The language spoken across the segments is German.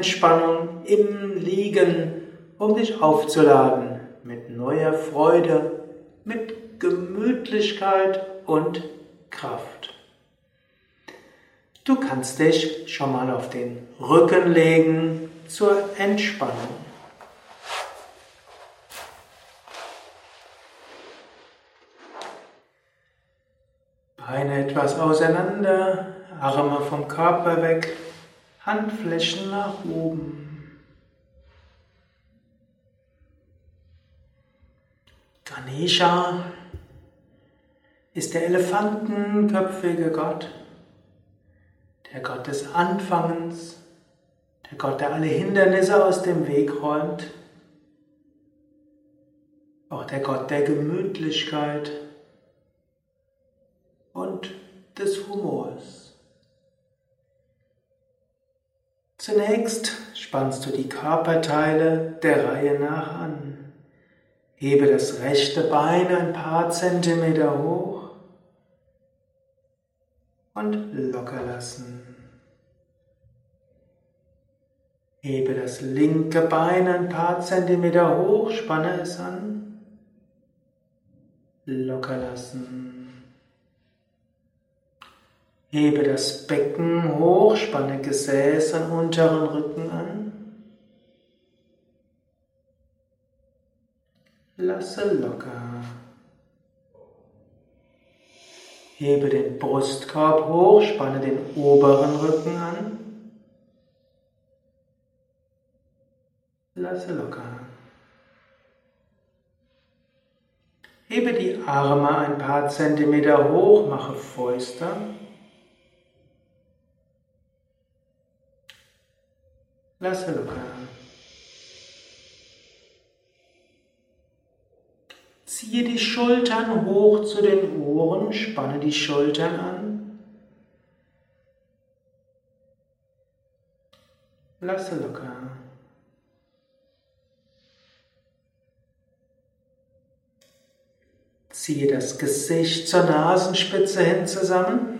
Entspannung im Liegen, um dich aufzuladen mit neuer Freude, mit Gemütlichkeit und Kraft. Du kannst dich schon mal auf den Rücken legen zur Entspannung. Beine etwas auseinander, Arme vom Körper weg, Handflächen nach oben. Ganesha ist der elefantenköpfige Gott, der Gott des Anfangens, der Gott, der alle Hindernisse aus dem Weg räumt, auch der Gott der Gemütlichkeit und des Humors. Zunächst spannst du die Körperteile der Reihe nach an. Hebe das rechte Bein ein paar Zentimeter hoch und locker lassen. Hebe das linke Bein ein paar Zentimeter hoch, spanne es an, locker lassen. Hebe das Becken hoch, spanne Gesäß und unteren Rücken an. Lasse locker. Hebe den Brustkorb hoch, spanne den oberen Rücken an. Lasse locker. Hebe die Arme ein paar Zentimeter hoch, mache Fäuste. Lasse locker. Ziehe die Schultern hoch zu den Ohren, spanne die Schultern an. Lasse locker. Ziehe das Gesicht zur Nasenspitze hin zusammen.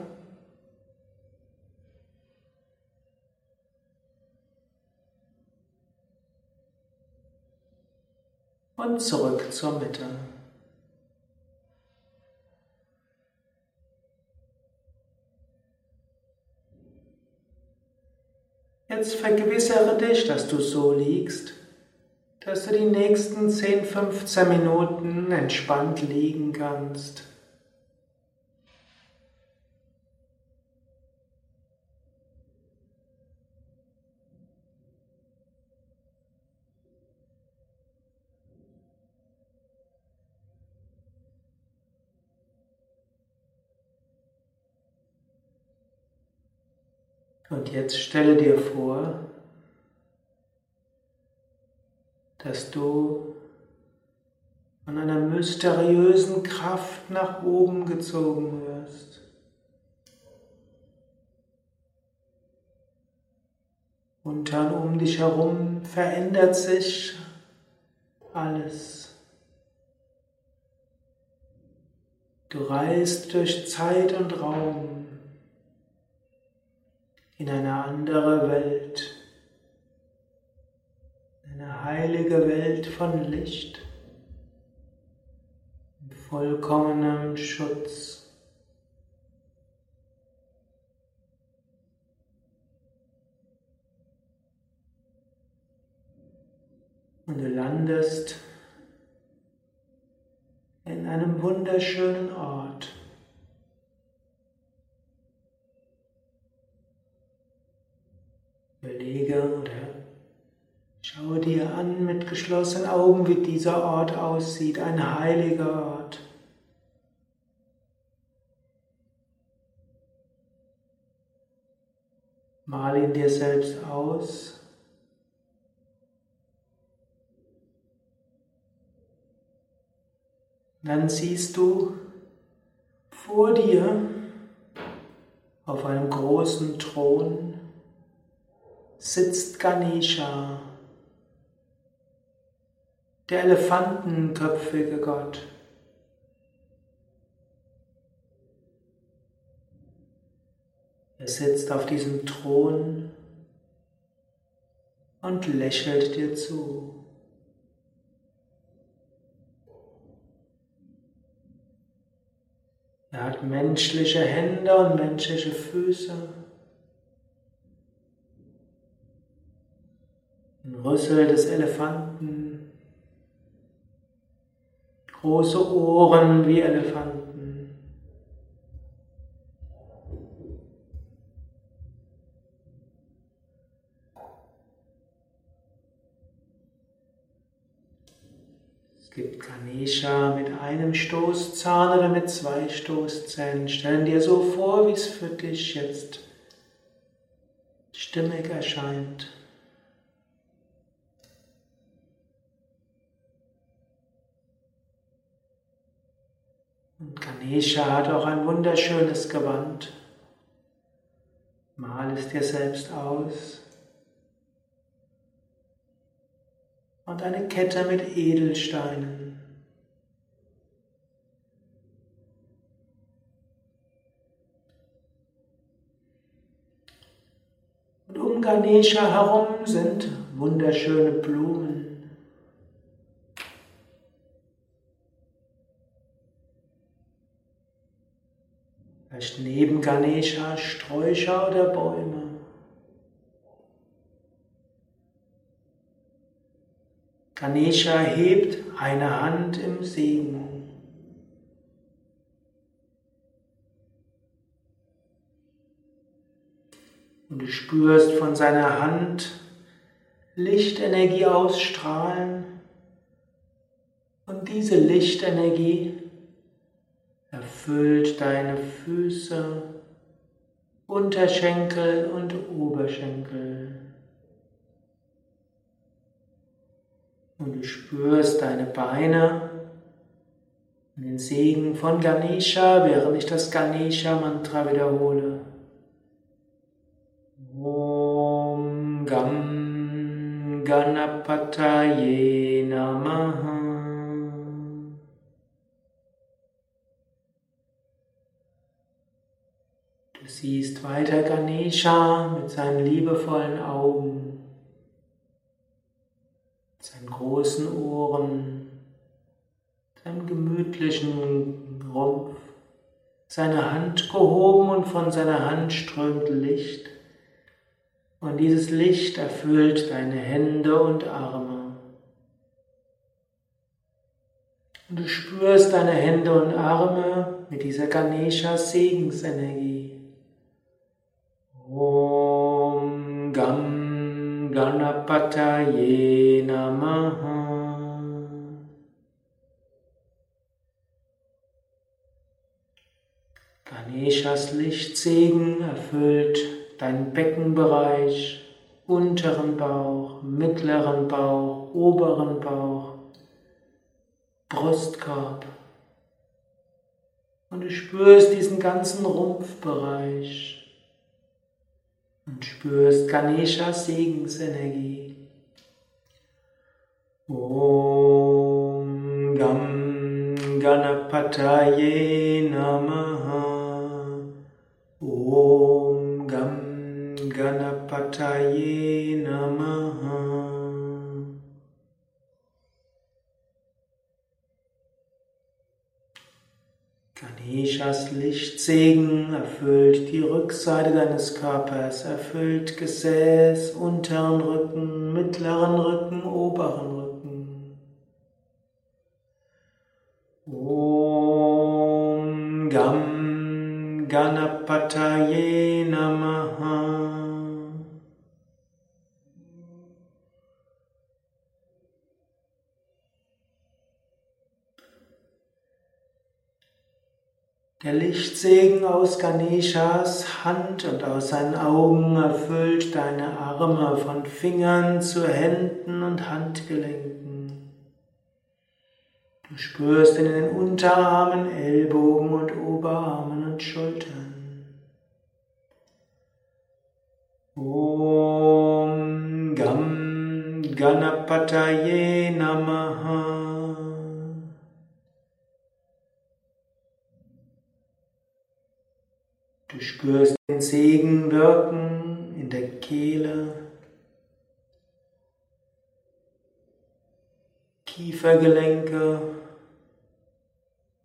Und zurück zur Mitte. Jetzt vergewissere dich, dass du so liegst, dass du die nächsten 10, 15 Minuten entspannt liegen kannst. Und jetzt stelle dir vor, dass du von einer mysteriösen Kraft nach oben gezogen wirst. Und dann um dich herum verändert sich alles. Du reist durch Zeit und Raum in eine andere Welt, eine heilige Welt von Licht, vollkommenem Schutz. Und du landest in einem wunderschönen Ort. Geschlossenen Augen, wie dieser Ort aussieht, ein heiliger Ort. Mal ihn dir selbst aus. Dann siehst du vor dir auf einem großen Thron sitzt Ganesha, der elefantenköpfige Gott. Er sitzt auf diesem Thron und lächelt dir zu. Er hat menschliche Hände und menschliche Füße. Ein Rüssel des Elefanten. Große Ohren wie Elefanten. Es gibt Ganesha mit einem Stoßzahn oder mit zwei Stoßzähnen. Stell dir so vor, wie es für dich jetzt stimmig erscheint. Ganesha hat auch ein wunderschönes Gewand. Mal es dir selbst aus. und eine Kette mit Edelsteinen. Und um Ganesha herum sind wunderschöne Blumen. Vielleicht neben Ganesha Sträucher oder Bäume. Ganesha hebt eine Hand im Segen. Und du spürst von seiner Hand Lichtenergie ausstrahlen. Und diese Lichtenergie erfüllt deine Füße, Unterschenkel und Oberschenkel. Und du spürst deine Beine und den Segen von Ganesha, während ich das Ganesha-Mantra wiederhole. Om Gam Ganapataye Namaha. Siehst weiter Ganesha mit seinen liebevollen Augen seinen großen Ohren, seinem gemütlichen Rumpf, seine Hand gehoben und von seiner Hand strömt Licht. Und dieses Licht erfüllt deine Hände und Arme. Und du spürst deine Hände und Arme mit dieser Ganesha Ganapataye Namaha. Ganeshas Lichtsegen erfüllt deinen Beckenbereich, unteren Bauch, mittleren Bauch, oberen Bauch, Brustkorb. Und du spürst diesen ganzen Rumpfbereich und spürst Ganeshas Segensenergie. Om Gam Ganapataye Namaha Om Gam Ganapataye Namaha Ganeshas Lichtsegen erfüllt die Rückseite deines Körpers, erfüllt Gesäß, unteren Rücken, mittleren Rücken, oberen Rücken. Om Gam Ganapataye Namaha Der Lichtsegen aus Ganeshas Hand und aus seinen Augen erfüllt deine Arme von Fingern zu Händen und Handgelenken. Du spürst in den Unterarmen, Ellbogen und Oberarmen und Schultern. Om Gam Ganapataye Namaha Du spürst den Segen wirken in der Kehle, Kiefergelenke,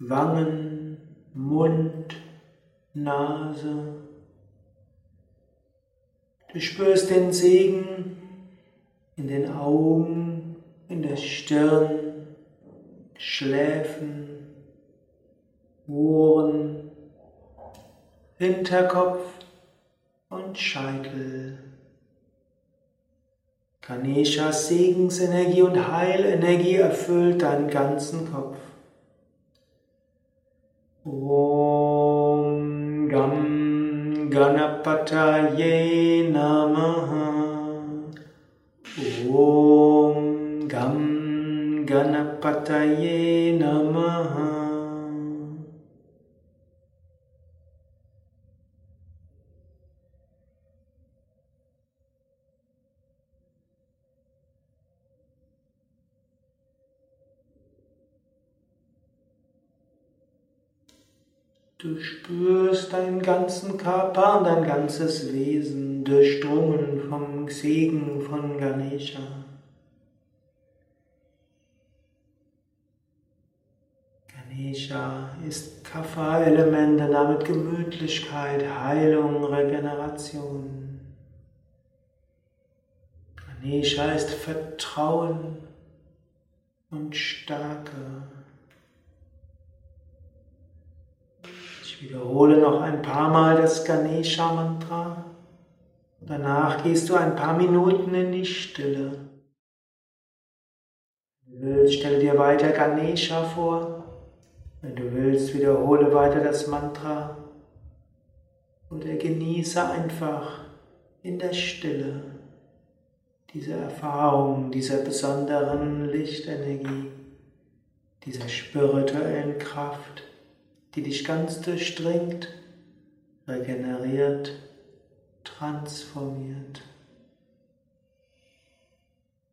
Wangen, Mund, Nase. Du spürst den Segen in den Augen, in der Stirn, Schläfen, Ohren, Hinterkopf und Scheitel. Ganeshas Segensenergie und Heilenergie erfüllt deinen ganzen Kopf. Om Gam Ganapataye Namaha Om Gam Ganapataye Namaha deinen ganzen Körper und dein ganzes Wesen durchdrungen vom Segen von Ganesha. Ganesha ist Kapha-Elemente, damit Gemütlichkeit, Heilung, Regeneration. Ganesha ist Vertrauen und Stärke. Ich wiederhole noch ein paar Mal das Ganesha Mantra. Danach gehst du ein paar Minuten in die Stille. Wenn du willst, stelle dir weiter Ganesha vor. Wenn du willst, wiederhole weiter das Mantra. Oder genieße einfach in der Stille diese Erfahrung dieser besonderen Lichtenergie, dieser spirituellen Kraft die dich ganz durchdringt, regeneriert, transformiert.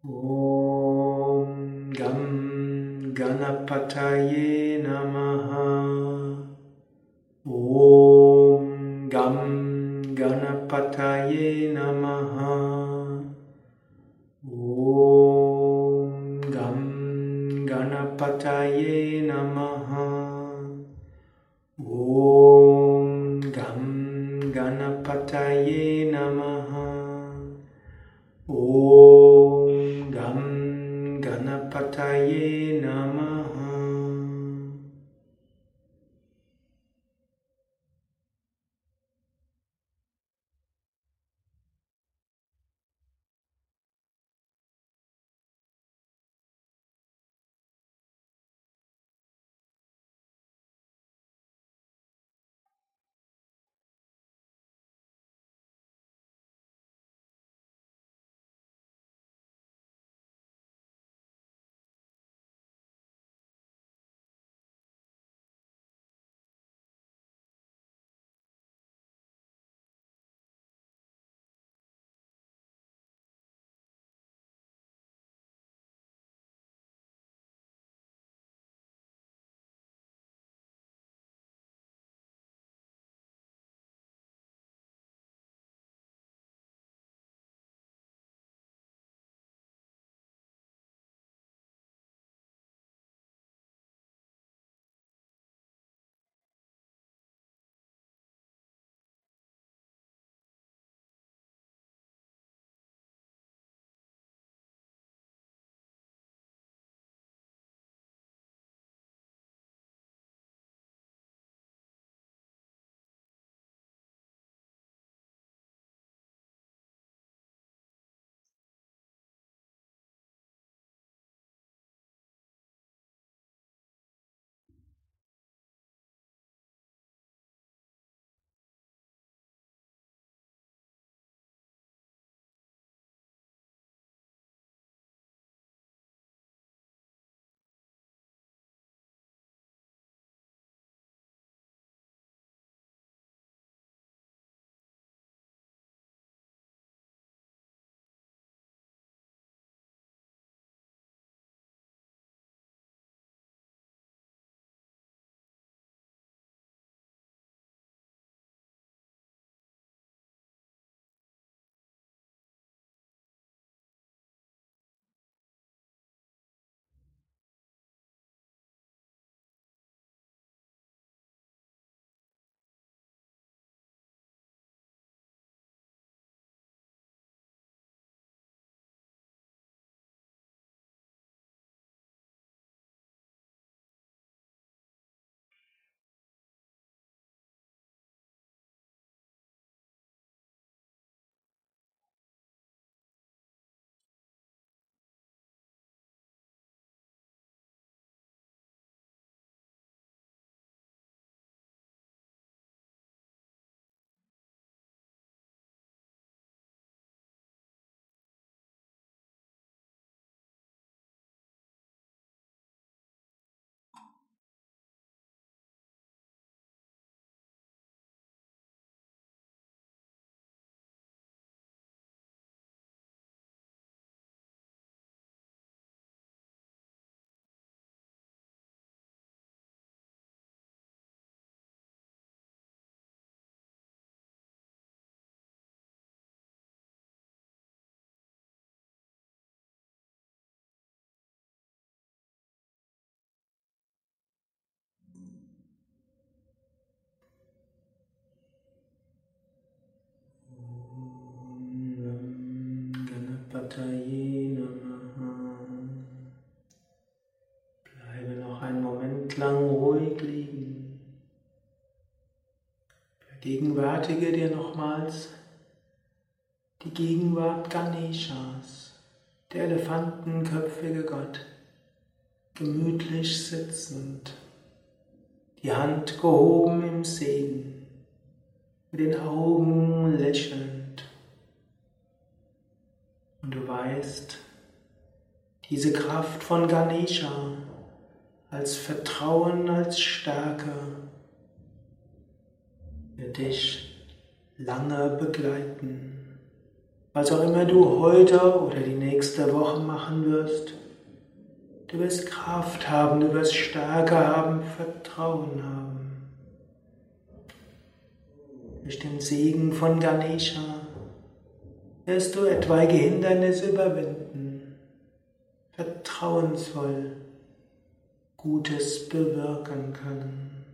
Om Gam Ganapataye Namaha Om Gam Ganapataye Namaha Ganapataye Namaha. Bleibe noch einen Moment lang ruhig liegen. Vergegenwärtige dir nochmals die Gegenwart Ganeshas, der elefantenköpfige Gott, gemütlich sitzend, die Hand gehoben im Segen, mit den Augen lächelnd. Weißt, diese Kraft von Ganesha als Vertrauen, als Stärke wird dich lange begleiten. Was auch immer du heute oder die nächste Woche machen wirst, du wirst Kraft haben, du wirst Stärke haben, Vertrauen haben. Durch den Segen von Ganesha wirst du etwaige Hindernisse überwinden, vertrauensvoll Gutes bewirken können.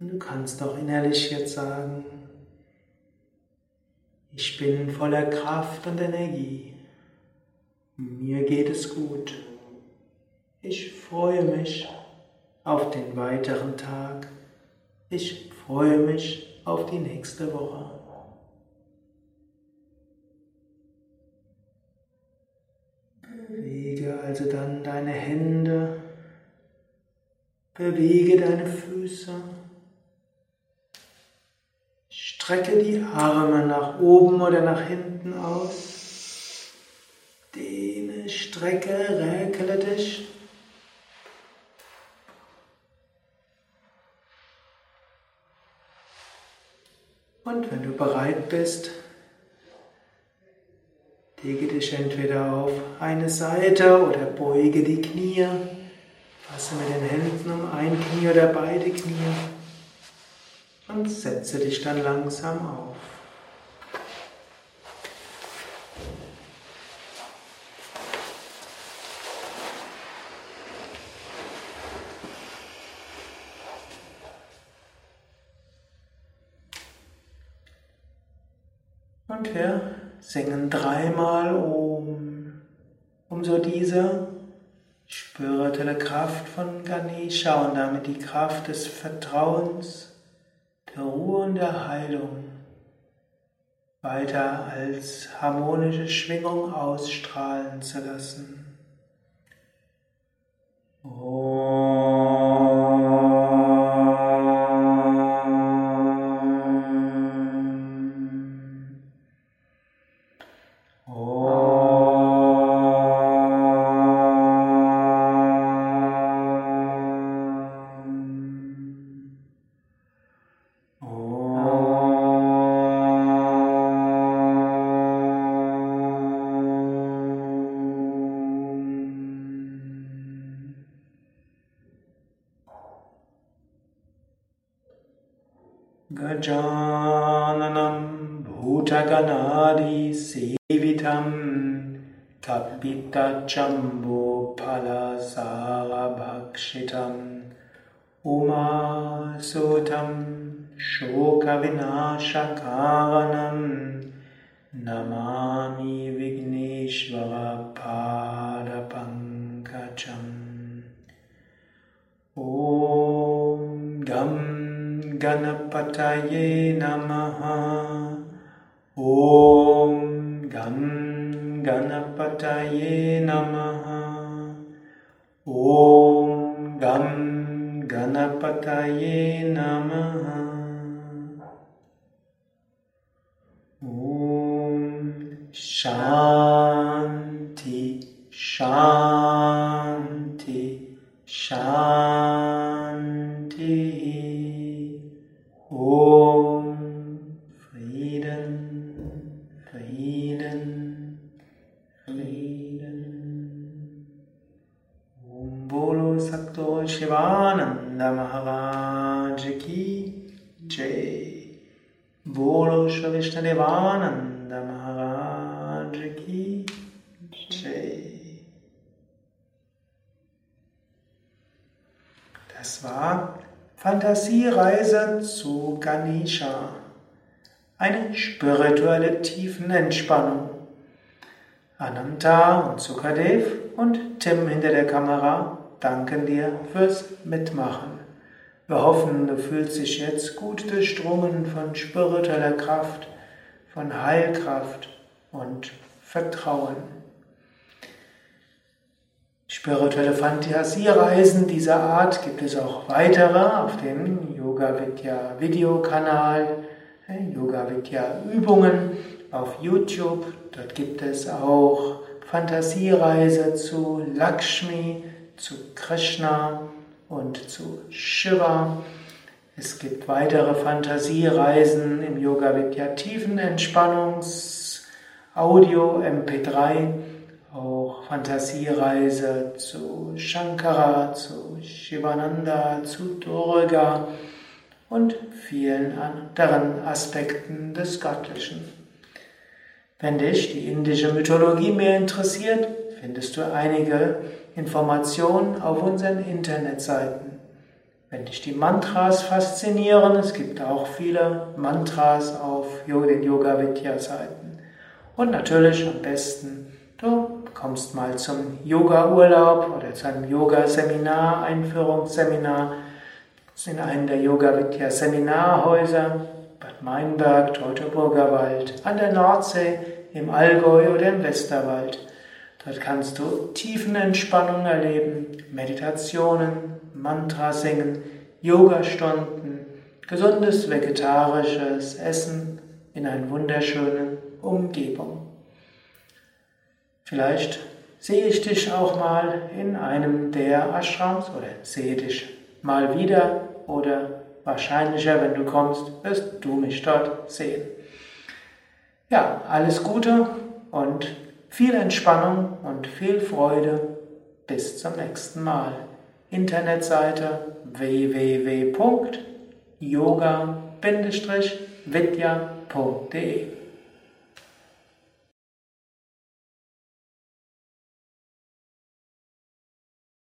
Und du kannst auch innerlich jetzt sagen, ich bin voller Kraft und Energie. Mir geht es gut. Ich freue mich auf den weiteren Tag. Ich freue mich auf die nächste Woche. Bewege also dann deine Hände, bewege deine Füße. Strecke die Arme nach oben oder nach hinten aus. Dehne, strecke, räkele dich. Und wenn du bereit bist, lege dich entweder auf eine Seite oder beuge die Knie. Fasse mit den Händen um ein Knie oder beide Knie und setze dich dann langsam auf. Und wir singen dreimal um, um so diese spirituelle Kraft von Ganesha und damit die Kraft des Vertrauens der Ruhe und der Heilung weiter als harmonische Schwingung ausstrahlen zu lassen. Oh. ीविधं कपितचम्बोफलसाभक्षितम् उमासुधं शोकविनाशकानं नमामि विघ्नेश्वजम् ॐ गं गणपतये नमः Vigneshvara Padapankajam Om Gam Ganapataye Namaha. Om Gam Ganapataye Namaha. Om Gam Ganesha. eine spirituelle Tiefenentspannung. Ananta und Sukadev und Tim hinter der Kamera danken dir fürs Mitmachen. Wir hoffen, du fühlst dich jetzt gut durchdrungen von spiritueller Kraft, von Heilkraft und Vertrauen. Spirituelle Fantasiereisen dieser Art gibt es auch weitere auf dem Yoga Vidya Videokanal, äh, Yoga Vidya Übungen auf YouTube. Dort gibt es auch Fantasiereise zu Lakshmi, zu Krishna und zu Shiva. Es gibt weitere Fantasiereisen im Yoga Vidya Tiefenentspannungs Audio MP3 auch Fantasiereise zu Shankara, zu Shivananda, zu Durga und vielen anderen Aspekten des Göttlichen. Wenn dich die indische Mythologie mehr interessiert, findest du einige Informationen auf unseren Internetseiten. Wenn dich die Mantras faszinieren, es gibt auch viele Mantras auf den Yoga Vidya Seiten. Und natürlich am besten kommst mal zum Yoga-Urlaub oder zu einem Yoga-Seminar, Einführungsseminar in einem der Yoga-Vidya-Seminarhäuser, Bad Meinberg, Teutoburger Wald, an der Nordsee, im Allgäu oder im Westerwald. Dort kannst du Tiefenentspannung erleben, Meditationen, Mantra singen, Yogastunden, gesundes vegetarisches Essen in einer wunderschönen Umgebung. Vielleicht sehe ich dich auch mal in einem der Ashrams oder sehe dich mal wieder oder wahrscheinlicher, wenn du kommst, wirst du mich dort sehen. Ja, alles Gute und viel Entspannung und viel Freude. Bis zum nächsten Mal. Internetseite www.yoga-vidya.de